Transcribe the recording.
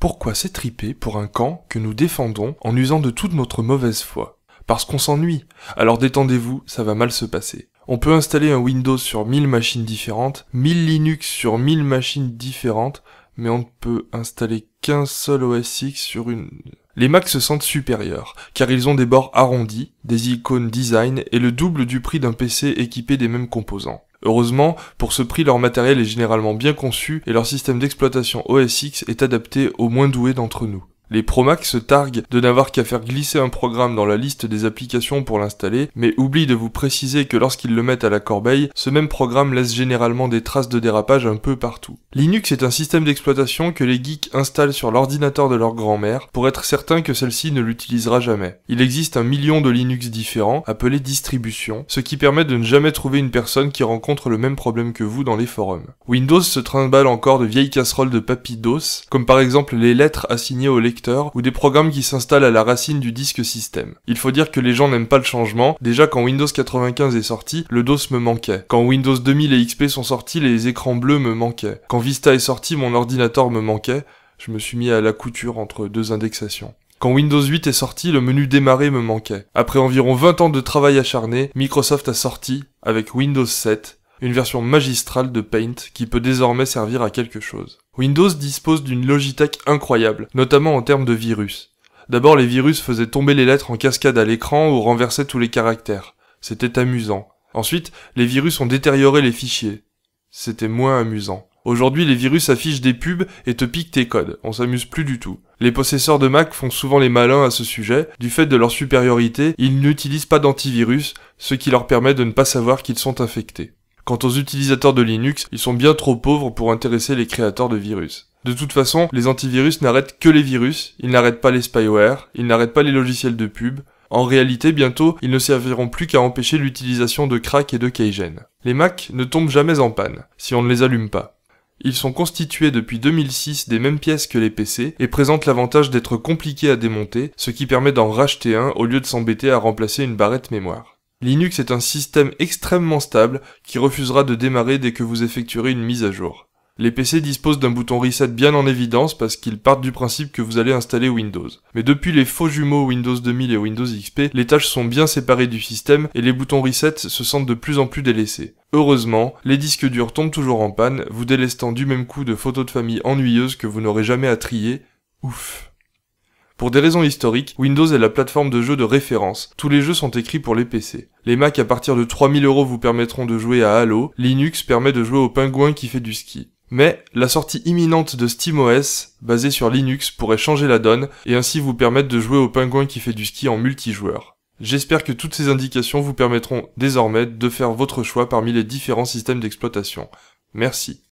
Pourquoi s'étriper pour un camp que nous défendons en usant de toute notre mauvaise foi? Parce qu'on s'ennuie. Alors détendez-vous, ça va mal se passer. On peut installer un Windows sur 1000 machines différentes, 1000 Linux sur 1000 machines différentes, mais on ne peut installer qu'un seul OS X sur une... Les Macs se sentent supérieurs, car ils ont des bords arrondis, des icônes design et le double du prix d'un PC équipé des mêmes composants. Heureusement, pour ce prix, leur matériel est généralement bien conçu et leur système d'exploitation OS X est adapté aux moins doués d'entre nous. Les Promax se targuent de n'avoir qu'à faire glisser un programme dans la liste des applications pour l'installer, mais oublient de vous préciser que lorsqu'ils le mettent à la corbeille, ce même programme laisse généralement des traces de dérapage un peu partout. Linux est un système d'exploitation que les geeks installent sur l'ordinateur de leur grand-mère pour être certain que celle-ci ne l'utilisera jamais. Il existe un million de Linux différents, appelés distributions, ce qui permet de ne jamais trouver une personne qui rencontre le même problème que vous dans les forums. Windows se trimballe encore de vieilles casseroles de papy DOS, comme par exemple les lettres assignées au ou des programmes qui s'installent à la racine du disque système. Il faut dire que les gens n'aiment pas le changement, déjà quand Windows 95 est sorti, le DOS me manquait. Quand Windows 2000 et XP sont sortis, les écrans bleus me manquaient. Quand Vista est sorti, mon ordinateur me manquait. Je me suis mis à la couture entre deux indexations. Quand Windows 8 est sorti, le menu démarrer me manquait. Après environ 20 ans de travail acharné, Microsoft a sorti, avec Windows 7, une version magistrale de Paint qui peut désormais servir à quelque chose. Windows dispose d'une Logitech incroyable, notamment en termes de virus. D'abord les virus faisaient tomber les lettres en cascade à l'écran ou renversaient tous les caractères. C'était amusant. Ensuite, les virus ont détérioré les fichiers. C'était moins amusant. Aujourd'hui, les virus affichent des pubs et te piquent tes codes. On s'amuse plus du tout. Les possesseurs de Mac font souvent les malins à ce sujet. Du fait de leur supériorité, ils n'utilisent pas d'antivirus, ce qui leur permet de ne pas savoir qu'ils sont infectés. Quant aux utilisateurs de Linux, ils sont bien trop pauvres pour intéresser les créateurs de virus. De toute façon, les antivirus n'arrêtent que les virus, ils n'arrêtent pas les spyware, ils n'arrêtent pas les logiciels de pub. En réalité, bientôt, ils ne serviront plus qu'à empêcher l'utilisation de crack et de keygen. Les Mac ne tombent jamais en panne, si on ne les allume pas. Ils sont constitués depuis 2006 des mêmes pièces que les PC et présentent l'avantage d'être compliqués à démonter, ce qui permet d'en racheter un au lieu de s'embêter à remplacer une barrette mémoire. Linux est un système extrêmement stable qui refusera de démarrer dès que vous effectuerez une mise à jour. Les PC disposent d'un bouton reset bien en évidence parce qu'ils partent du principe que vous allez installer Windows. Mais depuis les faux jumeaux Windows 2000 et Windows XP, les tâches sont bien séparées du système et les boutons reset se sentent de plus en plus délaissés. Heureusement, les disques durs tombent toujours en panne, vous délestant du même coup de photos de famille ennuyeuses que vous n'aurez jamais à trier. Ouf. Pour des raisons historiques, Windows est la plateforme de jeu de référence. Tous les jeux sont écrits pour les PC. Les Mac à partir de 3000 euros vous permettront de jouer à Halo, Linux permet de jouer au pingouin qui fait du ski. Mais la sortie imminente de SteamOS, basée sur Linux, pourrait changer la donne et ainsi vous permettre de jouer au pingouin qui fait du ski en multijoueur. J'espère que toutes ces indications vous permettront désormais de faire votre choix parmi les différents systèmes d'exploitation. Merci.